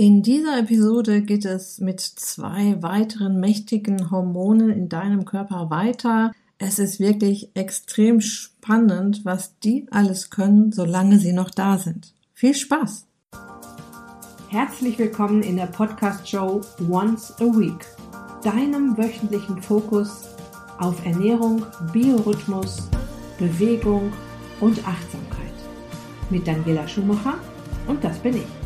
In dieser Episode geht es mit zwei weiteren mächtigen Hormonen in deinem Körper weiter. Es ist wirklich extrem spannend, was die alles können, solange sie noch da sind. Viel Spaß! Herzlich willkommen in der Podcast-Show Once a Week, deinem wöchentlichen Fokus auf Ernährung, Biorhythmus, Bewegung und Achtsamkeit. Mit Daniela Schumacher und das bin ich.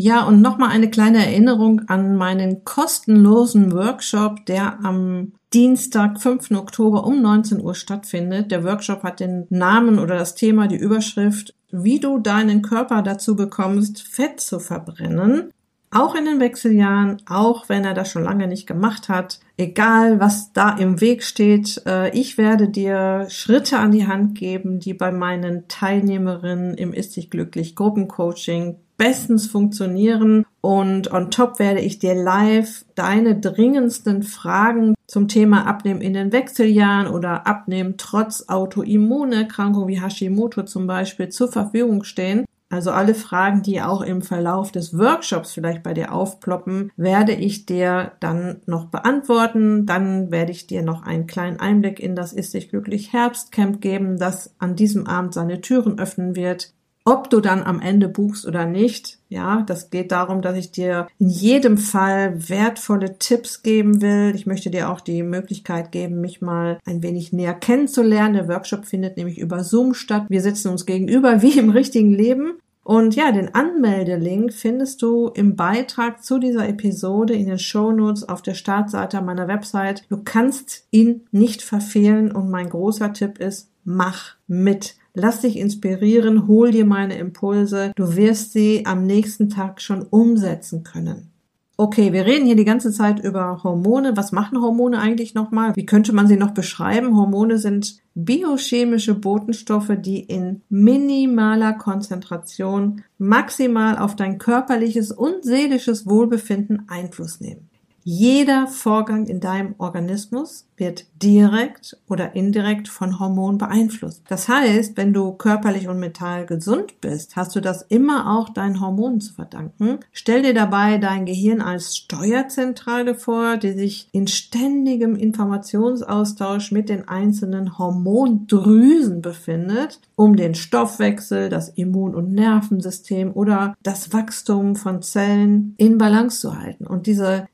Ja, und nochmal eine kleine Erinnerung an meinen kostenlosen Workshop, der am Dienstag, 5. Oktober um 19 Uhr stattfindet. Der Workshop hat den Namen oder das Thema, die Überschrift, wie du deinen Körper dazu bekommst, Fett zu verbrennen. Auch in den Wechseljahren, auch wenn er das schon lange nicht gemacht hat, egal was da im Weg steht, äh, ich werde dir Schritte an die Hand geben, die bei meinen Teilnehmerinnen im Ist dich glücklich Gruppencoaching bestens funktionieren und on top werde ich dir live deine dringendsten Fragen zum Thema Abnehmen in den Wechseljahren oder Abnehmen trotz Autoimmunerkrankung wie Hashimoto zum Beispiel zur Verfügung stehen. Also alle Fragen, die auch im Verlauf des Workshops vielleicht bei dir aufploppen, werde ich dir dann noch beantworten. Dann werde ich dir noch einen kleinen Einblick in das Ist dich glücklich Herbstcamp geben, das an diesem Abend seine Türen öffnen wird. Ob du dann am Ende buchst oder nicht, ja, das geht darum, dass ich dir in jedem Fall wertvolle Tipps geben will. Ich möchte dir auch die Möglichkeit geben, mich mal ein wenig näher kennenzulernen. Der Workshop findet nämlich über Zoom statt. Wir sitzen uns gegenüber wie im richtigen Leben. Und ja, den Anmeldelink findest du im Beitrag zu dieser Episode in den Show Notes auf der Startseite meiner Website. Du kannst ihn nicht verfehlen und mein großer Tipp ist, mach mit. Lass dich inspirieren, hol dir meine Impulse. Du wirst sie am nächsten Tag schon umsetzen können. Okay, wir reden hier die ganze Zeit über Hormone. Was machen Hormone eigentlich nochmal? Wie könnte man sie noch beschreiben? Hormone sind biochemische Botenstoffe, die in minimaler Konzentration maximal auf dein körperliches und seelisches Wohlbefinden Einfluss nehmen. Jeder Vorgang in deinem Organismus wird direkt oder indirekt von Hormonen beeinflusst. Das heißt, wenn du körperlich und mental gesund bist, hast du das immer auch deinen Hormonen zu verdanken. Stell dir dabei dein Gehirn als Steuerzentrale vor, die sich in ständigem Informationsaustausch mit den einzelnen Hormondrüsen befindet, um den Stoffwechsel, das Immun- und Nervensystem oder das Wachstum von Zellen in Balance zu halten. Und diese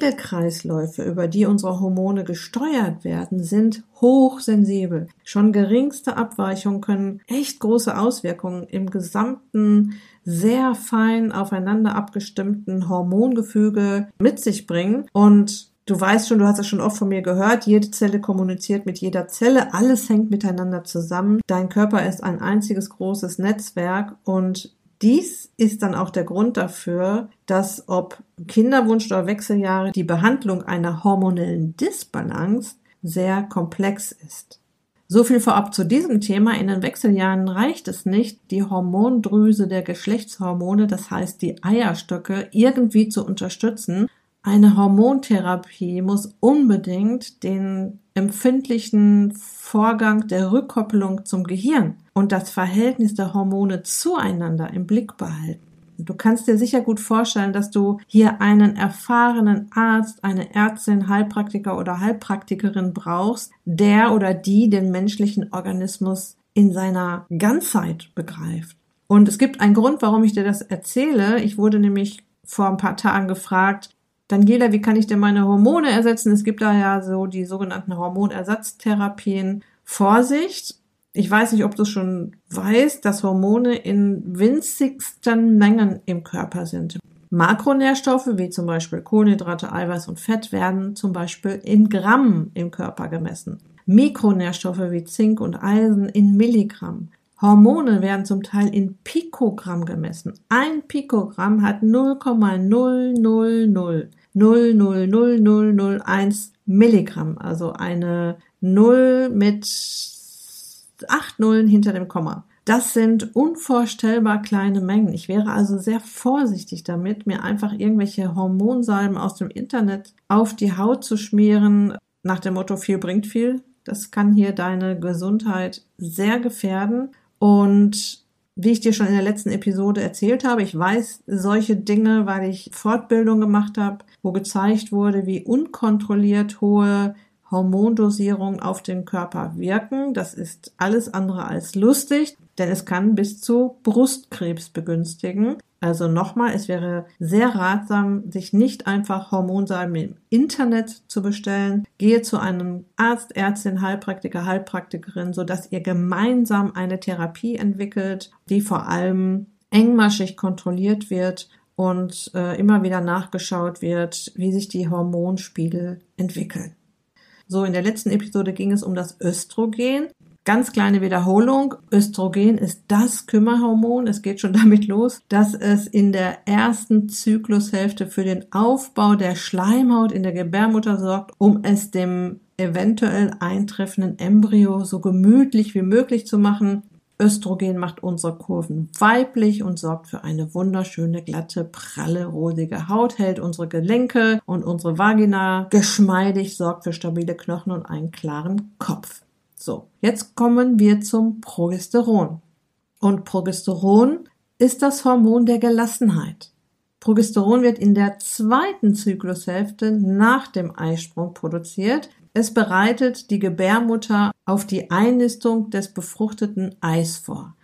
Regelkreisläufe, über die unsere Hormone gesteuert werden, sind hochsensibel. Schon geringste Abweichungen können echt große Auswirkungen im gesamten sehr fein aufeinander abgestimmten Hormongefüge mit sich bringen und Du weißt schon, du hast es schon oft von mir gehört, jede Zelle kommuniziert mit jeder Zelle, alles hängt miteinander zusammen. Dein Körper ist ein einziges großes Netzwerk und dies ist dann auch der Grund dafür, dass ob Kinderwunsch oder Wechseljahre die Behandlung einer hormonellen Disbalance sehr komplex ist. So viel vorab zu diesem Thema. In den Wechseljahren reicht es nicht, die Hormondrüse der Geschlechtshormone, das heißt die Eierstöcke, irgendwie zu unterstützen. Eine Hormontherapie muss unbedingt den empfindlichen Vorgang der Rückkopplung zum Gehirn und das Verhältnis der Hormone zueinander im Blick behalten. Du kannst dir sicher gut vorstellen, dass du hier einen erfahrenen Arzt, eine Ärztin, Heilpraktiker oder Heilpraktikerin brauchst, der oder die den menschlichen Organismus in seiner Ganzheit begreift. Und es gibt einen Grund, warum ich dir das erzähle. Ich wurde nämlich vor ein paar Tagen gefragt, Daniela, wie kann ich denn meine Hormone ersetzen? Es gibt da ja so die sogenannten Hormonersatztherapien. Vorsicht, ich weiß nicht, ob du schon weißt, dass Hormone in winzigsten Mengen im Körper sind. Makronährstoffe wie zum Beispiel Kohlenhydrate, Eiweiß und Fett werden zum Beispiel in Gramm im Körper gemessen. Mikronährstoffe wie Zink und Eisen in Milligramm. Hormone werden zum Teil in Pikogramm gemessen. Ein Pikogramm hat 0,000 0,00001 Milligramm, also eine Null mit acht Nullen hinter dem Komma. Das sind unvorstellbar kleine Mengen. Ich wäre also sehr vorsichtig damit, mir einfach irgendwelche Hormonsalben aus dem Internet auf die Haut zu schmieren, nach dem Motto viel bringt viel. Das kann hier deine Gesundheit sehr gefährden. Und wie ich dir schon in der letzten Episode erzählt habe, ich weiß solche Dinge, weil ich Fortbildung gemacht habe, wo gezeigt wurde, wie unkontrolliert hohe Hormondosierungen auf den Körper wirken. Das ist alles andere als lustig, denn es kann bis zu Brustkrebs begünstigen. Also nochmal, es wäre sehr ratsam, sich nicht einfach Hormonsalben im Internet zu bestellen. Gehe zu einem Arzt, Ärztin, Heilpraktiker, Heilpraktikerin, sodass ihr gemeinsam eine Therapie entwickelt, die vor allem engmaschig kontrolliert wird und äh, immer wieder nachgeschaut wird, wie sich die Hormonspiegel entwickeln. So, in der letzten Episode ging es um das Östrogen. Ganz kleine Wiederholung. Östrogen ist das Kümmerhormon. Es geht schon damit los, dass es in der ersten Zyklushälfte für den Aufbau der Schleimhaut in der Gebärmutter sorgt, um es dem eventuell eintreffenden Embryo so gemütlich wie möglich zu machen. Östrogen macht unsere Kurven weiblich und sorgt für eine wunderschöne, glatte, pralle, rosige Haut, hält unsere Gelenke und unsere Vagina geschmeidig, sorgt für stabile Knochen und einen klaren Kopf. So, jetzt kommen wir zum Progesteron. Und Progesteron ist das Hormon der Gelassenheit. Progesteron wird in der zweiten Zyklushälfte nach dem Eisprung produziert. Es bereitet die Gebärmutter auf die Einnistung des befruchteten Eis vor.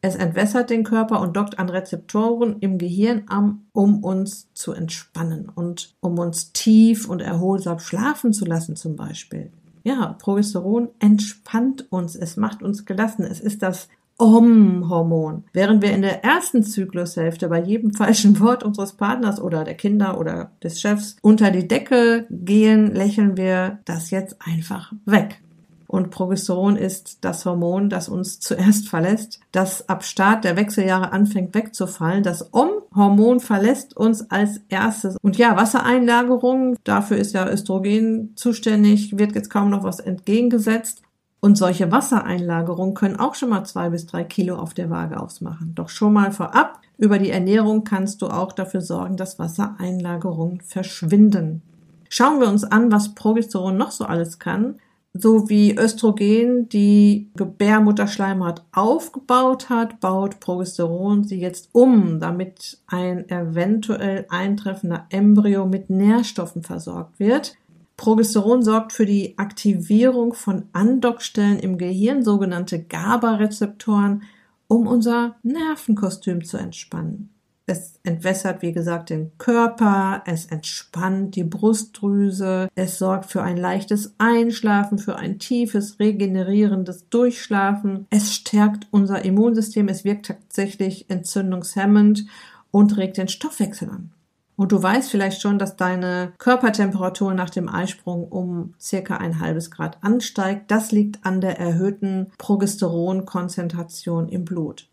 Es entwässert den Körper und dockt an Rezeptoren im Gehirn an, um uns zu entspannen und um uns tief und erholsam schlafen zu lassen zum Beispiel. Ja, Progesteron entspannt uns, es macht uns gelassen. Es ist das Om-Hormon. Während wir in der ersten Zyklushälfte bei jedem falschen Wort unseres Partners oder der Kinder oder des Chefs unter die Decke gehen, lächeln wir das jetzt einfach weg. Und Progesteron ist das Hormon, das uns zuerst verlässt, das ab Start der Wechseljahre anfängt wegzufallen. Das Om-Hormon verlässt uns als erstes. Und ja, Wassereinlagerung, dafür ist ja Östrogen zuständig, wird jetzt kaum noch was entgegengesetzt. Und solche Wassereinlagerungen können auch schon mal zwei bis drei Kilo auf der Waage ausmachen. Doch schon mal vorab, über die Ernährung kannst du auch dafür sorgen, dass Wassereinlagerungen verschwinden. Schauen wir uns an, was Progesteron noch so alles kann. So wie Östrogen die Gebärmutterschleimhaut aufgebaut hat, baut Progesteron sie jetzt um, damit ein eventuell eintreffender Embryo mit Nährstoffen versorgt wird. Progesteron sorgt für die Aktivierung von Andockstellen im Gehirn, sogenannte GABA-Rezeptoren, um unser Nervenkostüm zu entspannen. Es entwässert, wie gesagt, den Körper, es entspannt die Brustdrüse, es sorgt für ein leichtes Einschlafen, für ein tiefes, regenerierendes Durchschlafen, es stärkt unser Immunsystem, es wirkt tatsächlich entzündungshemmend und regt den Stoffwechsel an. Und du weißt vielleicht schon, dass deine Körpertemperatur nach dem Eisprung um circa ein halbes Grad ansteigt. Das liegt an der erhöhten Progesteronkonzentration im Blut.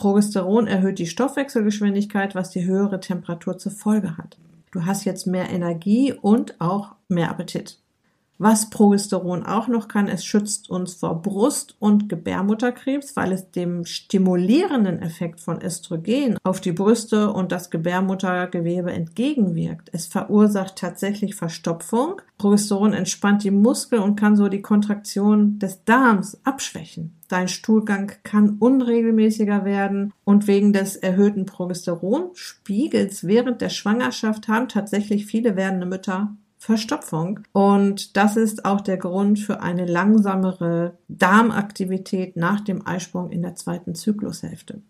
Progesteron erhöht die Stoffwechselgeschwindigkeit, was die höhere Temperatur zur Folge hat. Du hast jetzt mehr Energie und auch mehr Appetit. Was Progesteron auch noch kann, es schützt uns vor Brust- und Gebärmutterkrebs, weil es dem stimulierenden Effekt von Östrogen auf die Brüste und das Gebärmuttergewebe entgegenwirkt. Es verursacht tatsächlich Verstopfung. Progesteron entspannt die Muskeln und kann so die Kontraktion des Darms abschwächen. Dein Stuhlgang kann unregelmäßiger werden und wegen des erhöhten Progesteronspiegels während der Schwangerschaft haben tatsächlich viele werdende Mütter Verstopfung. Und das ist auch der Grund für eine langsamere Darmaktivität nach dem Eisprung in der zweiten Zyklushälfte.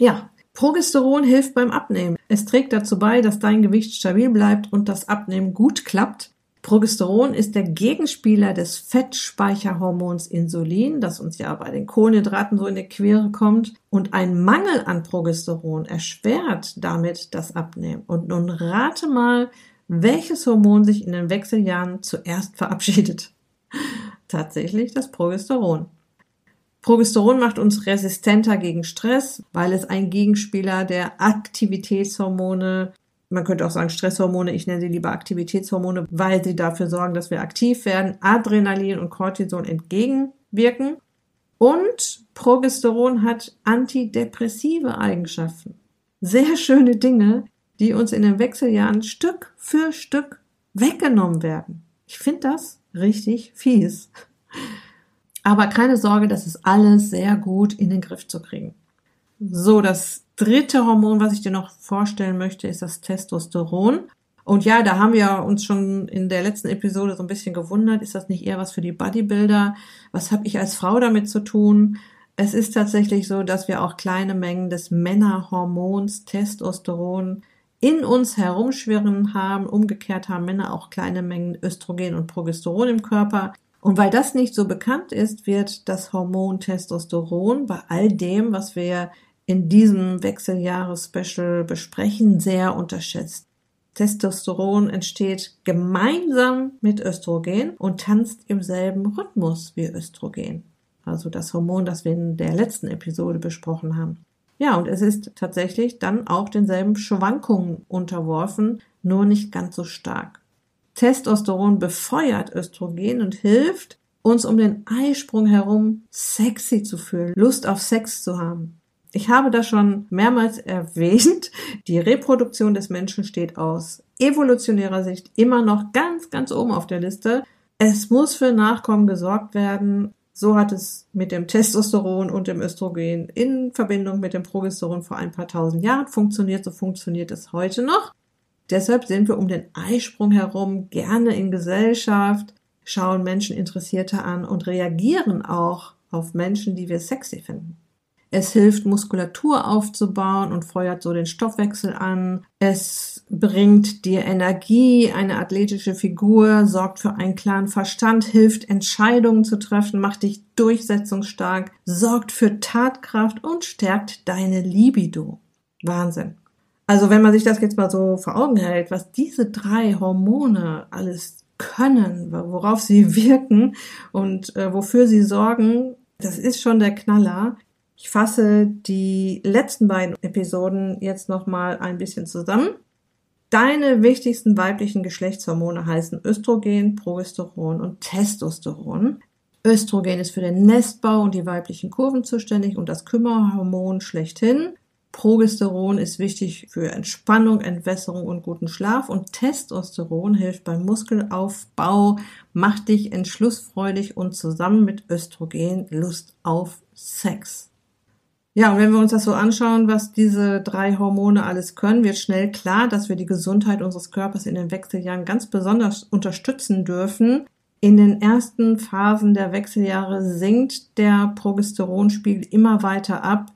Ja, Progesteron hilft beim Abnehmen. Es trägt dazu bei, dass dein Gewicht stabil bleibt und das Abnehmen gut klappt. Progesteron ist der Gegenspieler des Fettspeicherhormons Insulin, das uns ja bei den Kohlenhydraten so in die Quere kommt. Und ein Mangel an Progesteron erschwert damit das Abnehmen. Und nun rate mal, welches Hormon sich in den Wechseljahren zuerst verabschiedet? Tatsächlich das Progesteron. Progesteron macht uns resistenter gegen Stress, weil es ein Gegenspieler der Aktivitätshormone, man könnte auch sagen Stresshormone, ich nenne sie lieber Aktivitätshormone, weil sie dafür sorgen, dass wir aktiv werden, Adrenalin und Cortison entgegenwirken. Und Progesteron hat antidepressive Eigenschaften. Sehr schöne Dinge, die uns in den Wechseljahren Stück für Stück weggenommen werden. Ich finde das richtig fies. Aber keine Sorge, das ist alles sehr gut in den Griff zu kriegen. So, das dritte Hormon, was ich dir noch vorstellen möchte, ist das Testosteron. Und ja, da haben wir uns schon in der letzten Episode so ein bisschen gewundert, ist das nicht eher was für die Bodybuilder? Was habe ich als Frau damit zu tun? Es ist tatsächlich so, dass wir auch kleine Mengen des Männerhormons Testosteron in uns herumschwirren haben. Umgekehrt haben Männer auch kleine Mengen Östrogen und Progesteron im Körper. Und weil das nicht so bekannt ist, wird das Hormon Testosteron bei all dem, was wir in diesem Wechseljahres-Special besprechen, sehr unterschätzt. Testosteron entsteht gemeinsam mit Östrogen und tanzt im selben Rhythmus wie Östrogen. Also das Hormon, das wir in der letzten Episode besprochen haben. Ja, und es ist tatsächlich dann auch denselben Schwankungen unterworfen, nur nicht ganz so stark. Testosteron befeuert Östrogen und hilft, uns um den Eisprung herum sexy zu fühlen, Lust auf Sex zu haben. Ich habe das schon mehrmals erwähnt. Die Reproduktion des Menschen steht aus evolutionärer Sicht immer noch ganz, ganz oben auf der Liste. Es muss für Nachkommen gesorgt werden. So hat es mit dem Testosteron und dem Östrogen in Verbindung mit dem Progesteron vor ein paar tausend Jahren funktioniert. So funktioniert es heute noch. Deshalb sind wir um den Eisprung herum gerne in Gesellschaft, schauen Menschen interessierter an und reagieren auch auf Menschen, die wir sexy finden. Es hilft, Muskulatur aufzubauen und feuert so den Stoffwechsel an. Es bringt dir Energie, eine athletische Figur, sorgt für einen klaren Verstand, hilft Entscheidungen zu treffen, macht dich durchsetzungsstark, sorgt für Tatkraft und stärkt deine Libido. Wahnsinn. Also wenn man sich das jetzt mal so vor Augen hält, was diese drei Hormone alles können, worauf sie wirken und äh, wofür sie sorgen, das ist schon der Knaller. Ich fasse die letzten beiden Episoden jetzt nochmal ein bisschen zusammen. Deine wichtigsten weiblichen Geschlechtshormone heißen Östrogen, Progesteron und Testosteron. Östrogen ist für den Nestbau und die weiblichen Kurven zuständig und das Kümmerhormon schlechthin. Progesteron ist wichtig für Entspannung, Entwässerung und guten Schlaf und Testosteron hilft beim Muskelaufbau, macht dich entschlussfreudig und zusammen mit Östrogen Lust auf Sex. Ja, und wenn wir uns das so anschauen, was diese drei Hormone alles können, wird schnell klar, dass wir die Gesundheit unseres Körpers in den Wechseljahren ganz besonders unterstützen dürfen. In den ersten Phasen der Wechseljahre sinkt der Progesteronspiegel immer weiter ab.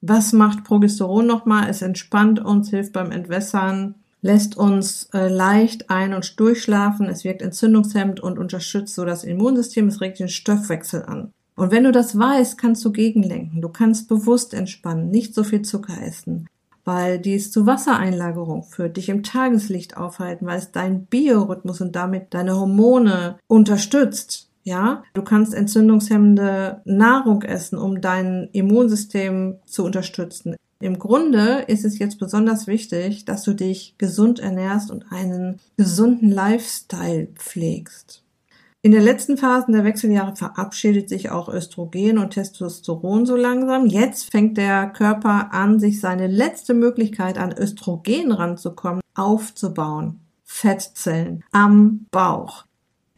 Was macht Progesteron nochmal? Es entspannt uns, hilft beim Entwässern, lässt uns äh, leicht ein- und durchschlafen, es wirkt entzündungshemmend und unterstützt so das Immunsystem, es regt den Stoffwechsel an. Und wenn du das weißt, kannst du gegenlenken. Du kannst bewusst entspannen, nicht so viel Zucker essen, weil dies zu Wassereinlagerung führt, dich im Tageslicht aufhalten, weil es deinen Biorhythmus und damit deine Hormone unterstützt. Ja, du kannst entzündungshemmende Nahrung essen, um dein Immunsystem zu unterstützen. Im Grunde ist es jetzt besonders wichtig, dass du dich gesund ernährst und einen gesunden Lifestyle pflegst. In den letzten Phasen der Wechseljahre verabschiedet sich auch Östrogen und Testosteron so langsam. Jetzt fängt der Körper an, sich seine letzte Möglichkeit an Östrogen ranzukommen, aufzubauen. Fettzellen am Bauch.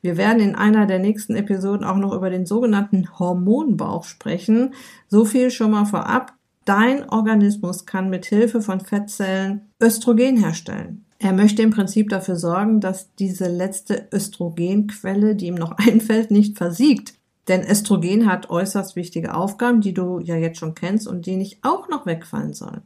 Wir werden in einer der nächsten Episoden auch noch über den sogenannten Hormonbauch sprechen. So viel schon mal vorab. Dein Organismus kann mit Hilfe von Fettzellen Östrogen herstellen. Er möchte im Prinzip dafür sorgen, dass diese letzte Östrogenquelle, die ihm noch einfällt, nicht versiegt. Denn Östrogen hat äußerst wichtige Aufgaben, die du ja jetzt schon kennst und die nicht auch noch wegfallen sollen.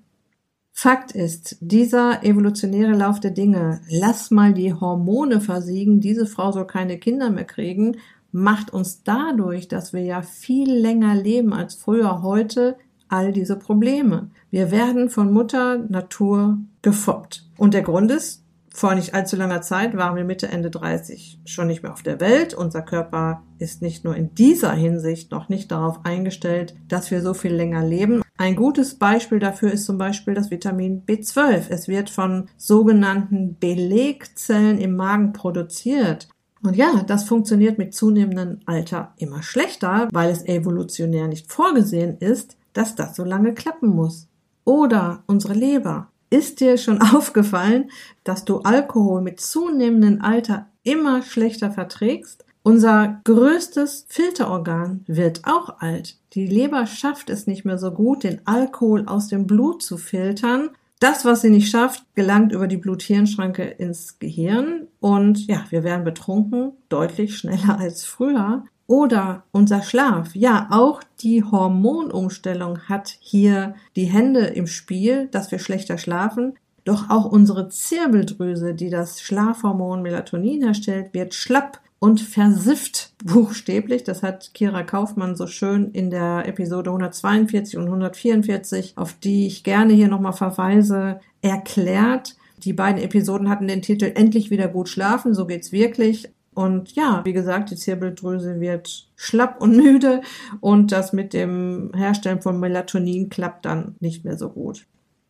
Fakt ist, dieser evolutionäre Lauf der Dinge, lass mal die Hormone versiegen, diese Frau soll keine Kinder mehr kriegen, macht uns dadurch, dass wir ja viel länger leben als früher heute, all diese Probleme. Wir werden von Mutter Natur gefoppt. Und der Grund ist, vor nicht allzu langer Zeit waren wir Mitte, Ende 30 schon nicht mehr auf der Welt. Unser Körper ist nicht nur in dieser Hinsicht noch nicht darauf eingestellt, dass wir so viel länger leben. Ein gutes Beispiel dafür ist zum Beispiel das Vitamin B12. Es wird von sogenannten Belegzellen im Magen produziert. Und ja, das funktioniert mit zunehmendem Alter immer schlechter, weil es evolutionär nicht vorgesehen ist, dass das so lange klappen muss. Oder unsere Leber. Ist dir schon aufgefallen, dass du Alkohol mit zunehmendem Alter immer schlechter verträgst? Unser größtes Filterorgan wird auch alt. Die Leber schafft es nicht mehr so gut, den Alkohol aus dem Blut zu filtern das, was sie nicht schafft, gelangt über die Blut-Hirn-Schranke ins Gehirn und ja, wir werden betrunken, deutlich schneller als früher. Oder unser Schlaf. Ja, auch die Hormonumstellung hat hier die Hände im Spiel, dass wir schlechter schlafen. Doch auch unsere Zirbeldrüse, die das Schlafhormon Melatonin herstellt, wird schlapp und versifft buchstäblich. Das hat Kira Kaufmann so schön in der Episode 142 und 144, auf die ich gerne hier nochmal verweise, erklärt. Die beiden Episoden hatten den Titel Endlich wieder gut schlafen, so geht's wirklich. Und ja, wie gesagt, die Zirbeldrüse wird schlapp und müde und das mit dem Herstellen von Melatonin klappt dann nicht mehr so gut.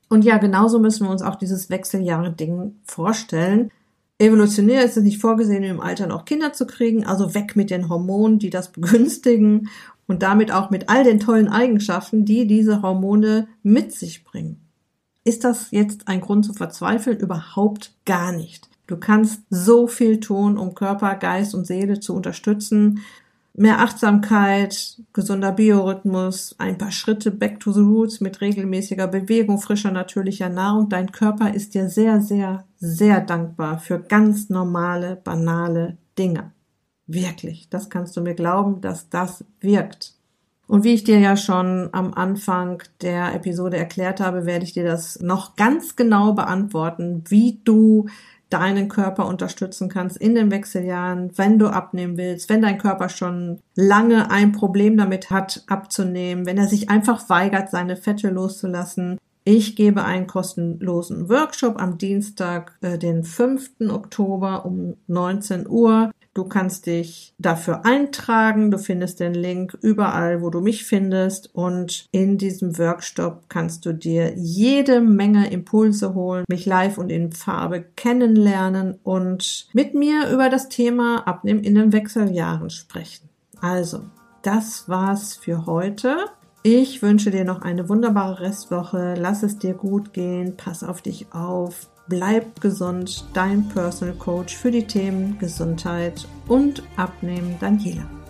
Und ja, genauso müssen wir uns auch dieses Wechseljahre-Ding vorstellen. Evolutionär ist es nicht vorgesehen, im Alter noch Kinder zu kriegen, also weg mit den Hormonen, die das begünstigen und damit auch mit all den tollen Eigenschaften, die diese Hormone mit sich bringen. Ist das jetzt ein Grund zu verzweifeln? Überhaupt gar nicht. Du kannst so viel tun, um Körper, Geist und Seele zu unterstützen mehr Achtsamkeit, gesunder Biorhythmus, ein paar Schritte back to the roots mit regelmäßiger Bewegung, frischer, natürlicher Nahrung. Dein Körper ist dir sehr, sehr, sehr dankbar für ganz normale, banale Dinge. Wirklich, das kannst du mir glauben, dass das wirkt. Und wie ich dir ja schon am Anfang der Episode erklärt habe, werde ich dir das noch ganz genau beantworten, wie du deinen Körper unterstützen kannst in den Wechseljahren, wenn du abnehmen willst, wenn dein Körper schon lange ein Problem damit hat, abzunehmen, wenn er sich einfach weigert, seine Fette loszulassen. Ich gebe einen kostenlosen Workshop am Dienstag, äh, den 5. Oktober um 19 Uhr. Du kannst dich dafür eintragen. Du findest den Link überall, wo du mich findest. Und in diesem Workshop kannst du dir jede Menge Impulse holen, mich live und in Farbe kennenlernen und mit mir über das Thema Abnehmen in den Wechseljahren sprechen. Also, das war's für heute. Ich wünsche dir noch eine wunderbare Restwoche. Lass es dir gut gehen. Pass auf dich auf. Bleib gesund, dein Personal Coach für die Themen Gesundheit und Abnehmen, Daniela.